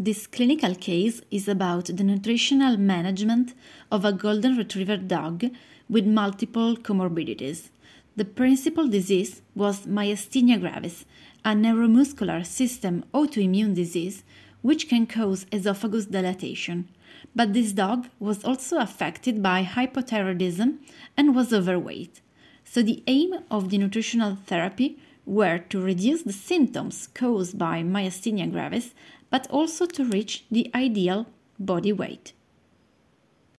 This clinical case is about the nutritional management of a golden retriever dog with multiple comorbidities. The principal disease was myasthenia gravis, a neuromuscular system autoimmune disease which can cause esophagus dilatation. But this dog was also affected by hypothyroidism and was overweight. So the aim of the nutritional therapy were to reduce the symptoms caused by myasthenia gravis, but also to reach the ideal body weight.